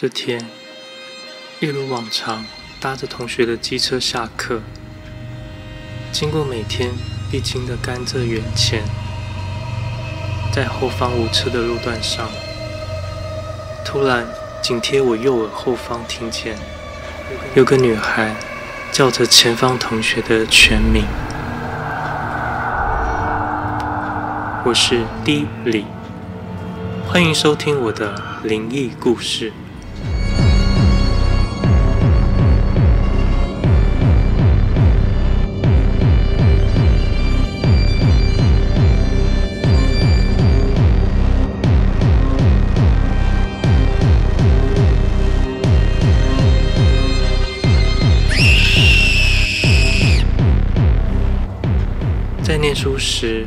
这天，一如往常，搭着同学的机车下课，经过每天必经的甘蔗园前，在后方无车的路段上，突然紧贴我右耳后方，听见有个女孩叫着前方同学的全名。我是 D 李，欢迎收听我的灵异故事。时，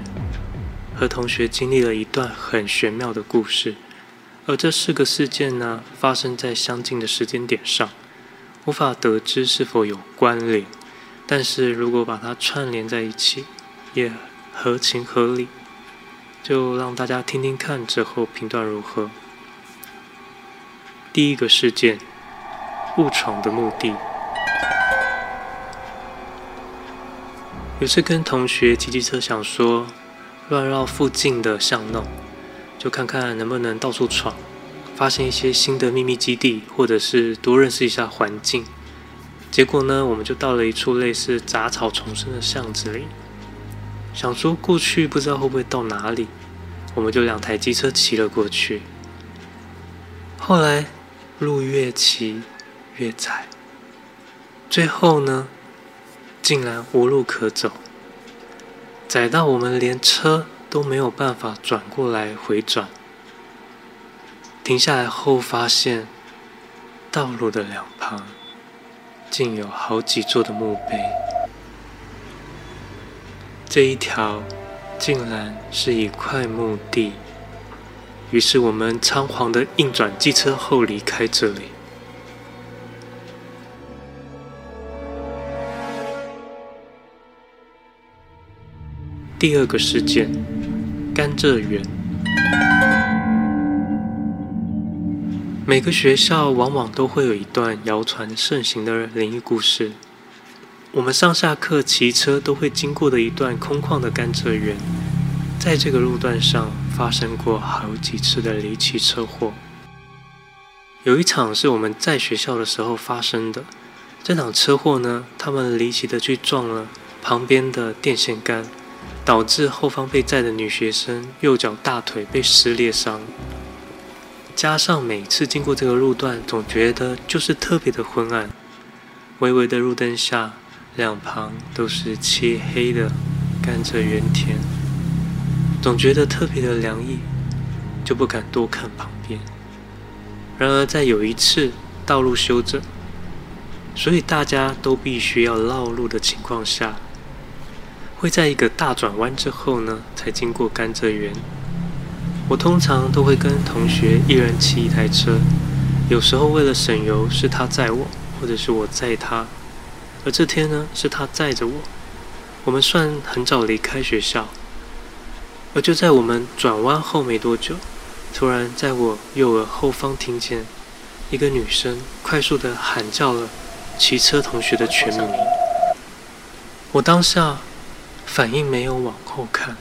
和同学经历了一段很玄妙的故事，而这四个事件呢，发生在相近的时间点上，无法得知是否有关联。但是如果把它串联在一起，也合情合理。就让大家听听看，之后评断如何。第一个事件，误闯的目的。有次跟同学骑机车，想说。乱绕附近的巷弄，就看看能不能到处闯，发现一些新的秘密基地，或者是多认识一下环境。结果呢，我们就到了一处类似杂草丛生的巷子里，想说过去不知道会不会到哪里，我们就两台机车骑了过去。后来路越骑越窄，最后呢，竟然无路可走。窄到我们连车都没有办法转过来回转。停下来后，发现道路的两旁竟有好几座的墓碑。这一条竟然是一块墓地。于是我们仓皇的硬转机车后离开这里。第二个事件，甘蔗园。每个学校往往都会有一段谣传盛行的灵异故事。我们上下课骑车都会经过的一段空旷的甘蔗园，在这个路段上发生过好几次的离奇车祸。有一场是我们在学校的时候发生的。这场车祸呢，他们离奇的去撞了旁边的电线杆。导致后方被载的女学生右脚大腿被撕裂伤，加上每次经过这个路段，总觉得就是特别的昏暗。微微的路灯下，两旁都是漆黑的甘蔗园田，总觉得特别的凉意，就不敢多看旁边。然而在有一次道路修整，所以大家都必须要绕路的情况下。会在一个大转弯之后呢，才经过甘蔗园。我通常都会跟同学一人骑一台车，有时候为了省油，是他载我，或者是我载他。而这天呢，是他载着我。我们算很早离开学校，而就在我们转弯后没多久，突然在我右耳后方听见一个女生快速地喊叫了骑车同学的全名。我当下。反应没有往后看，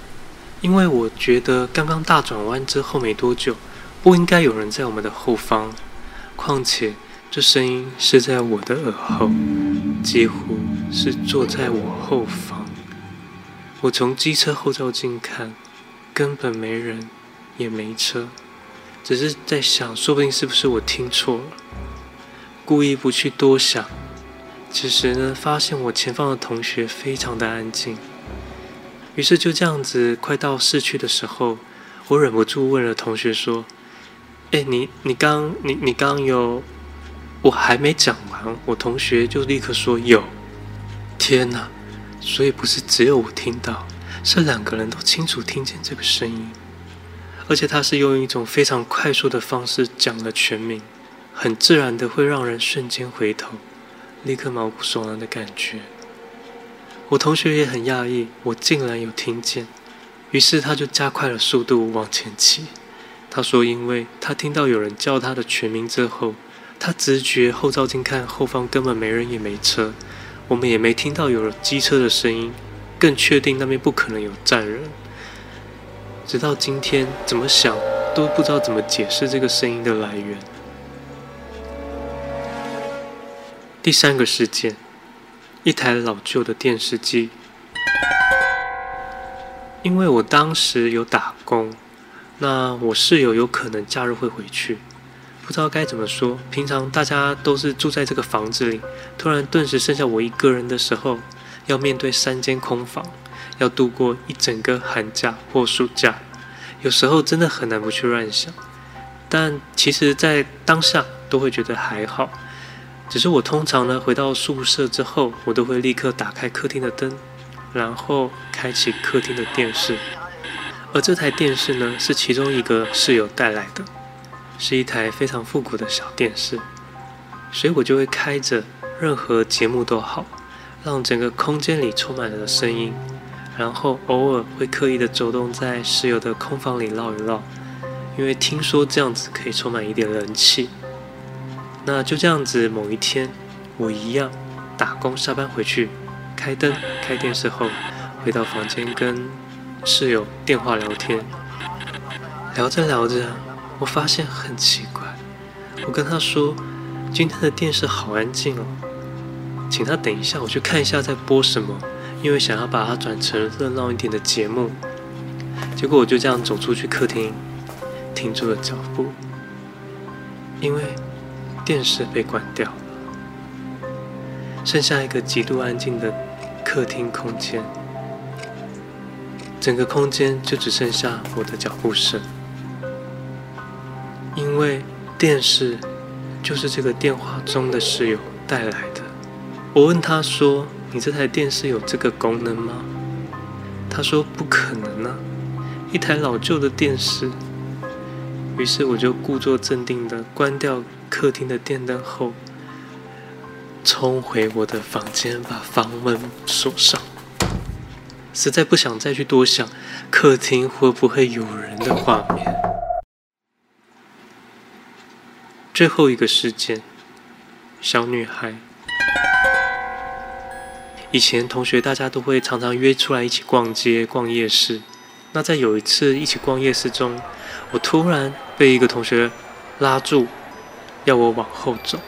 因为我觉得刚刚大转弯之后没多久，不应该有人在我们的后方。况且这声音是在我的耳后，几乎是坐在我后方。我从机车后照镜看，根本没人，也没车，只是在想，说不定是不是我听错了。故意不去多想。此时呢，发现我前方的同学非常的安静。于是就这样子，快到市区的时候，我忍不住问了同学说：“哎，你你刚你你刚有？”我还没讲完，我同学就立刻说：“有。”天哪！所以不是只有我听到，是两个人都清楚听见这个声音，而且他是用一种非常快速的方式讲了全名，很自然的会让人瞬间回头，立刻毛骨悚然的感觉。我同学也很讶异，我竟然有听见，于是他就加快了速度往前骑。他说：“因为他听到有人叫他的全名之后，他直觉后照镜看后方根本没人也没车，我们也没听到有机车的声音，更确定那边不可能有站人。直到今天，怎么想都不知道怎么解释这个声音的来源。第三个事件，一台老旧的电视机。因为我当时有打工，那我室友有可能假日会回去，不知道该怎么说。平常大家都是住在这个房子里，突然顿时剩下我一个人的时候，要面对三间空房，要度过一整个寒假或暑假，有时候真的很难不去乱想。但其实，在当下都会觉得还好。只是我通常呢，回到宿舍之后，我都会立刻打开客厅的灯。然后开启客厅的电视，而这台电视呢，是其中一个室友带来的，是一台非常复古的小电视，所以我就会开着，任何节目都好，让整个空间里充满了声音，然后偶尔会刻意的走动在室友的空房里绕一绕，因为听说这样子可以充满一点人气。那就这样子，某一天，我一样打工下班回去。开灯、开电视后，回到房间跟室友电话聊天。聊着聊着，我发现很奇怪。我跟他说：“今天的电视好安静哦，请他等一下，我去看一下在播什么，因为想要把它转成热闹一点的节目。”结果我就这样走出去客厅，停住了脚步，因为电视被关掉了，剩下一个极度安静的。客厅空间，整个空间就只剩下我的脚步声，因为电视就是这个电话中的室友带来的。我问他说：“你这台电视有这个功能吗？”他说：“不可能啊，一台老旧的电视。”于是我就故作镇定地关掉客厅的电灯后。冲回我的房间，把房门锁上。实在不想再去多想客厅会不会有人的画面。最后一个事件，小女孩。以前同学大家都会常常约出来一起逛街、逛夜市。那在有一次一起逛夜市中，我突然被一个同学拉住，要我往后走。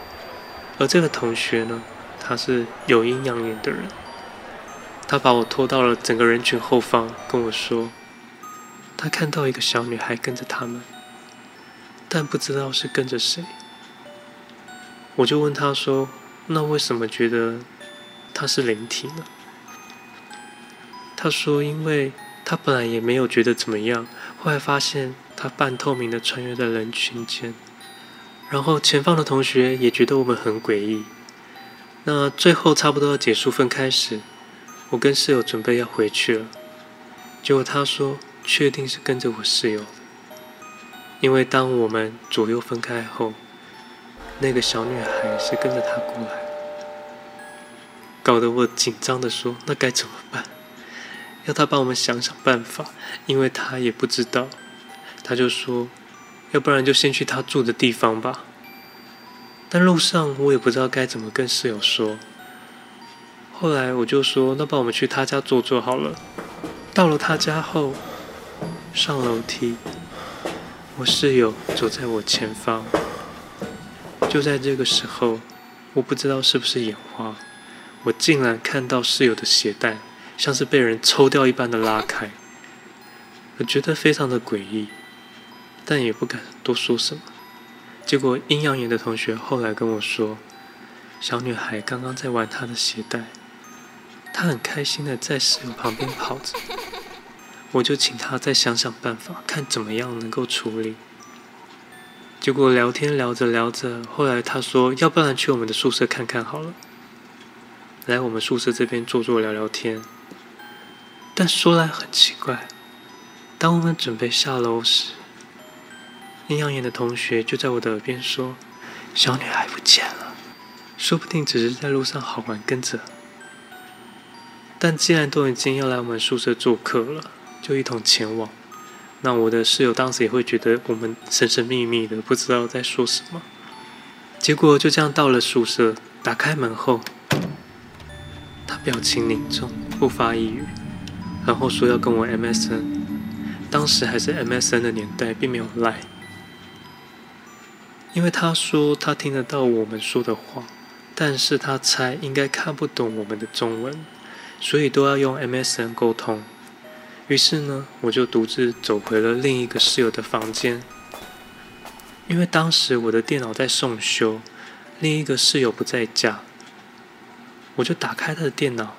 而这个同学呢，他是有阴阳眼的人，他把我拖到了整个人群后方，跟我说，他看到一个小女孩跟着他们，但不知道是跟着谁。我就问他说：“那为什么觉得他是灵体呢？”他说：“因为他本来也没有觉得怎么样，后来发现他半透明的穿越在人群间。”然后前方的同学也觉得我们很诡异。那最后差不多要结束分开时，我跟室友准备要回去了，结果他说确定是跟着我室友，因为当我们左右分开后，那个小女孩是跟着他过来，搞得我紧张的说：“那该怎么办？要他帮我们想想办法，因为他也不知道。”他就说。要不然就先去他住的地方吧。但路上我也不知道该怎么跟室友说。后来我就说：“那帮我们去他家坐坐好了。”到了他家后，上楼梯，我室友走在我前方。就在这个时候，我不知道是不是眼花，我竟然看到室友的鞋带像是被人抽掉一般的拉开，我觉得非常的诡异。但也不敢多说什么。结果阴阳眼的同学后来跟我说，小女孩刚刚在玩她的鞋带，她很开心的在室友旁边跑着。我就请她再想想办法，看怎么样能够处理。结果聊天聊着聊着，后来她说，要不然去我们的宿舍看看好了，来我们宿舍这边坐坐聊聊天。但说来很奇怪，当我们准备下楼时，阴阳眼的同学就在我的耳边说：“小女孩不见了，说不定只是在路上好玩跟着。但既然都已经要来我们宿舍做客了，就一同前往。那我的室友当时也会觉得我们神神秘秘的，不知道在说什么。结果就这样到了宿舍，打开门后，他表情凝重，不发一语，然后说要跟我 MSN。当时还是 MSN 的年代，并没有来因为他说他听得到我们说的话，但是他猜应该看不懂我们的中文，所以都要用 MSN 沟通。于是呢，我就独自走回了另一个室友的房间。因为当时我的电脑在送修，另一个室友不在家，我就打开他的电脑，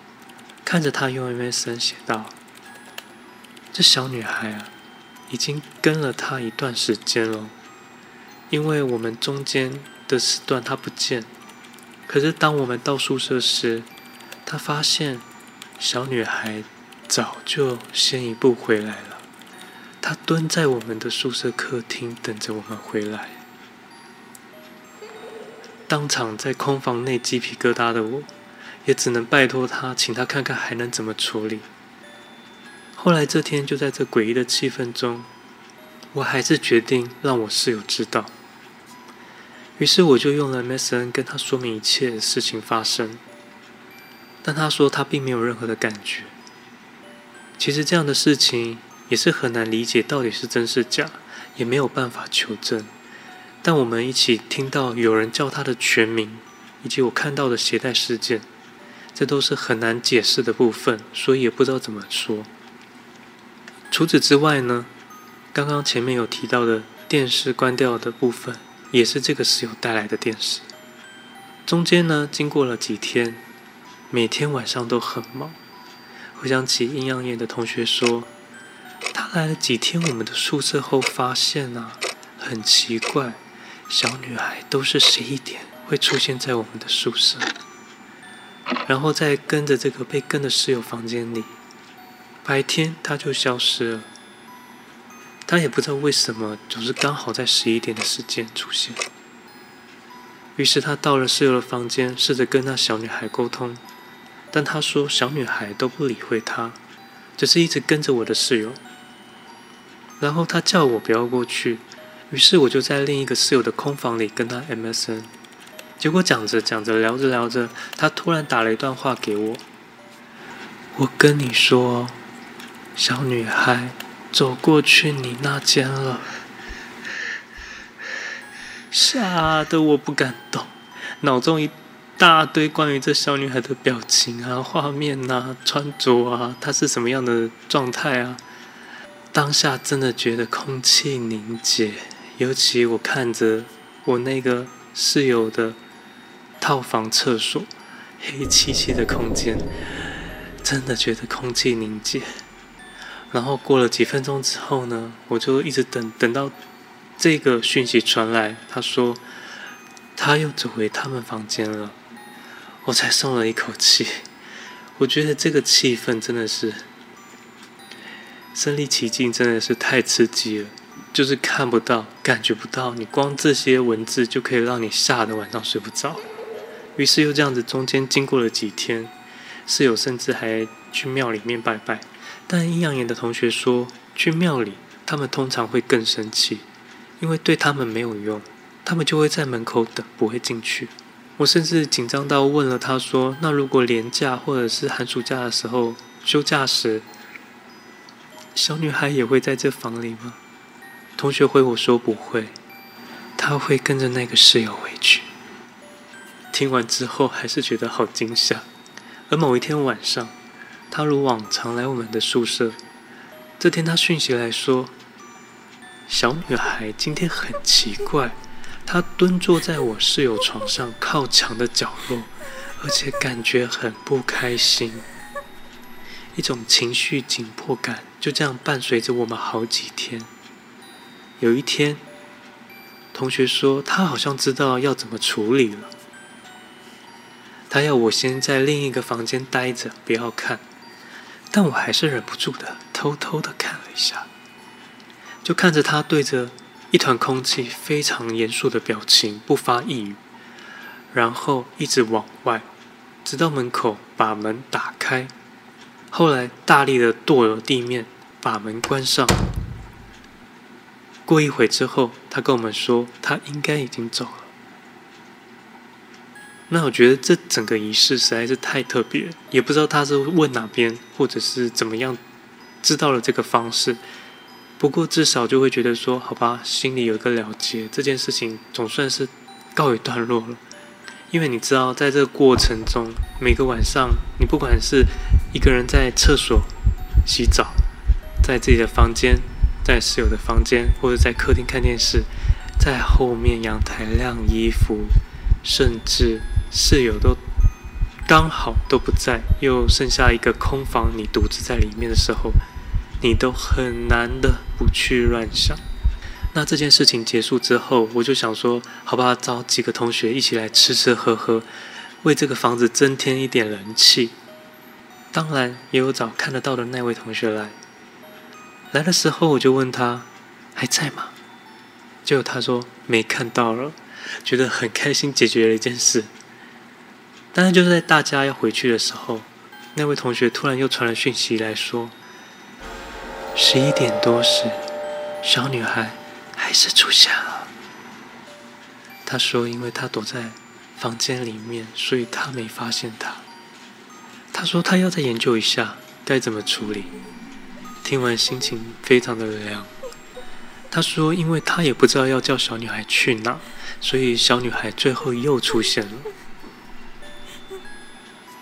看着他用 MSN 写道：“这小女孩啊，已经跟了他一段时间了。因为我们中间的时段他不见，可是当我们到宿舍时，他发现小女孩早就先一步回来了。”他蹲在我们的宿舍客厅，等着我们回来。当场在空房内鸡皮疙瘩的我，也只能拜托他，请他看看还能怎么处理。后来这天就在这诡异的气氛中，我还是决定让我室友知道。于是我就用了 MSN 跟他说明一切事情发生，但他说他并没有任何的感觉。其实这样的事情。也是很难理解到底是真是假，也没有办法求证。但我们一起听到有人叫他的全名，以及我看到的携带事件，这都是很难解释的部分，所以也不知道怎么说。除此之外呢，刚刚前面有提到的电视关掉的部分，也是这个室友带来的电视。中间呢，经过了几天，每天晚上都很忙。回想起阴阳眼的同学说。他来了几天我们的宿舍后，发现啊，很奇怪，小女孩都是十一点会出现在我们的宿舍，然后再跟着这个被跟的室友房间里，白天她就消失了。他也不知道为什么，总是刚好在十一点的时间出现。于是他到了室友的房间，试着跟那小女孩沟通，但他说小女孩都不理会他，只是一直跟着我的室友。然后他叫我不要过去，于是我就在另一个室友的空房里跟他 MSN。结果讲着讲着，聊着聊着，他突然打了一段话给我。我跟你说，小女孩走过去你那间了，吓得我不敢动，脑中一大堆关于这小女孩的表情啊、画面啊、穿着啊，她是什么样的状态啊。当下真的觉得空气凝结，尤其我看着我那个室友的套房厕所，黑漆漆的空间，真的觉得空气凝结。然后过了几分钟之后呢，我就一直等，等到这个讯息传来，他说他又走回他们房间了，我才松了一口气。我觉得这个气氛真的是。身临其境真的是太刺激了，就是看不到、感觉不到，你光这些文字就可以让你吓得晚上睡不着。于是又这样子，中间经过了几天，室友甚至还去庙里面拜拜。但阴阳眼的同学说，去庙里他们通常会更生气，因为对他们没有用，他们就会在门口等，不会进去。我甚至紧张到问了他说：“那如果连假或者是寒暑假的时候休假时？”小女孩也会在这房里吗？同学回我说不会，她会跟着那个室友回去。听完之后还是觉得好惊吓。而某一天晚上，她如往常来我们的宿舍。这天她讯息来说，小女孩今天很奇怪，她蹲坐在我室友床上靠墙的角落，而且感觉很不开心。一种情绪紧迫感就这样伴随着我们好几天。有一天，同学说他好像知道要怎么处理了，他要我先在另一个房间待着，不要看，但我还是忍不住的偷偷的看了一下，就看着他对着一团空气非常严肃的表情，不发一语，然后一直往外，直到门口把门打开。后来大力的跺了地面，把门关上。过一会之后，他跟我们说，他应该已经走了。那我觉得这整个仪式实在是太特别，也不知道他是问哪边，或者是怎么样知道了这个方式。不过至少就会觉得说，好吧，心里有个了结，这件事情总算是告一段落了。因为你知道，在这个过程中，每个晚上，你不管是一个人在厕所洗澡，在自己的房间，在室友的房间，或者在客厅看电视，在后面阳台晾衣服，甚至室友都刚好都不在，又剩下一个空房，你独自在里面的时候，你都很难的不去乱想。那这件事情结束之后，我就想说，好吧，找几个同学一起来吃吃喝喝，为这个房子增添一点人气。当然，也有找看得到的那位同学来。来的时候，我就问他还在吗？结果他说没看到了，觉得很开心，解决了一件事。但是就在大家要回去的时候，那位同学突然又传了讯息来说，十一点多时，小女孩。还是出现了。他说：“因为他躲在房间里面，所以他没发现她。”他说：“他要再研究一下该怎么处理。”听完心情非常的凉。他说：“因为他也不知道要叫小女孩去哪，所以小女孩最后又出现了。”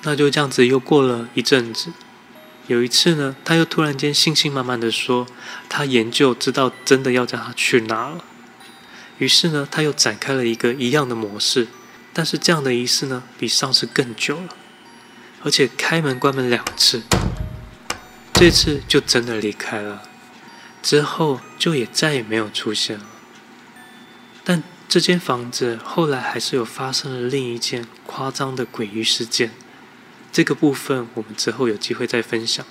那就这样子又过了一阵子。有一次呢，他又突然间信心满满的说，他研究知道真的要叫他去哪了。于是呢，他又展开了一个一样的模式，但是这样的仪式呢，比上次更久了，而且开门关门两次。这次就真的离开了，之后就也再也没有出现了。但这间房子后来还是有发生了另一件夸张的诡异事件。这个部分我们之后有机会再分享。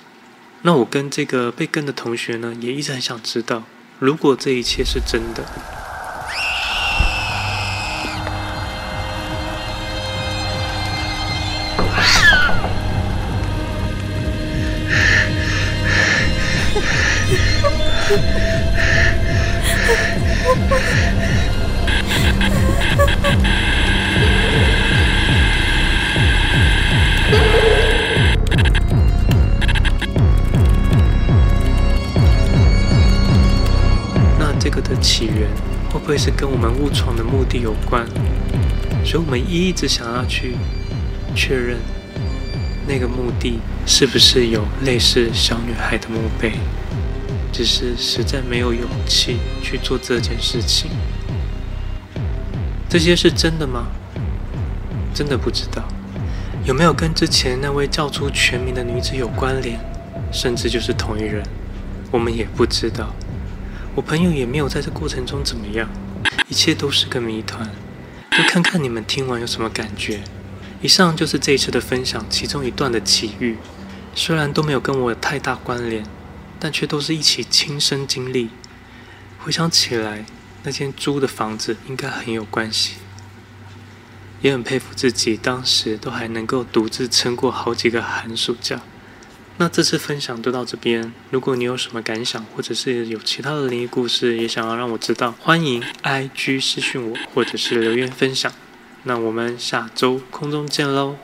那我跟这个被跟的同学呢，也一直很想知道，如果这一切是真的，这个的起源会不会是跟我们误闯的目的有关？所以我们一直想要去确认那个墓地是不是有类似小女孩的墓碑，只是实在没有勇气去做这件事情。这些是真的吗？真的不知道。有没有跟之前那位叫出全名的女子有关联？甚至就是同一人？我们也不知道。我朋友也没有在这过程中怎么样，一切都是个谜团，就看看你们听完有什么感觉。以上就是这一次的分享，其中一段的奇遇，虽然都没有跟我有太大关联，但却都是一起亲身经历。回想起来，那间租的房子应该很有关系，也很佩服自己当时都还能够独自撑过好几个寒暑假。那这次分享就到这边。如果你有什么感想，或者是有其他的灵异故事，也想要让我知道，欢迎 IG 私讯我，或者是留言分享。那我们下周空中见喽。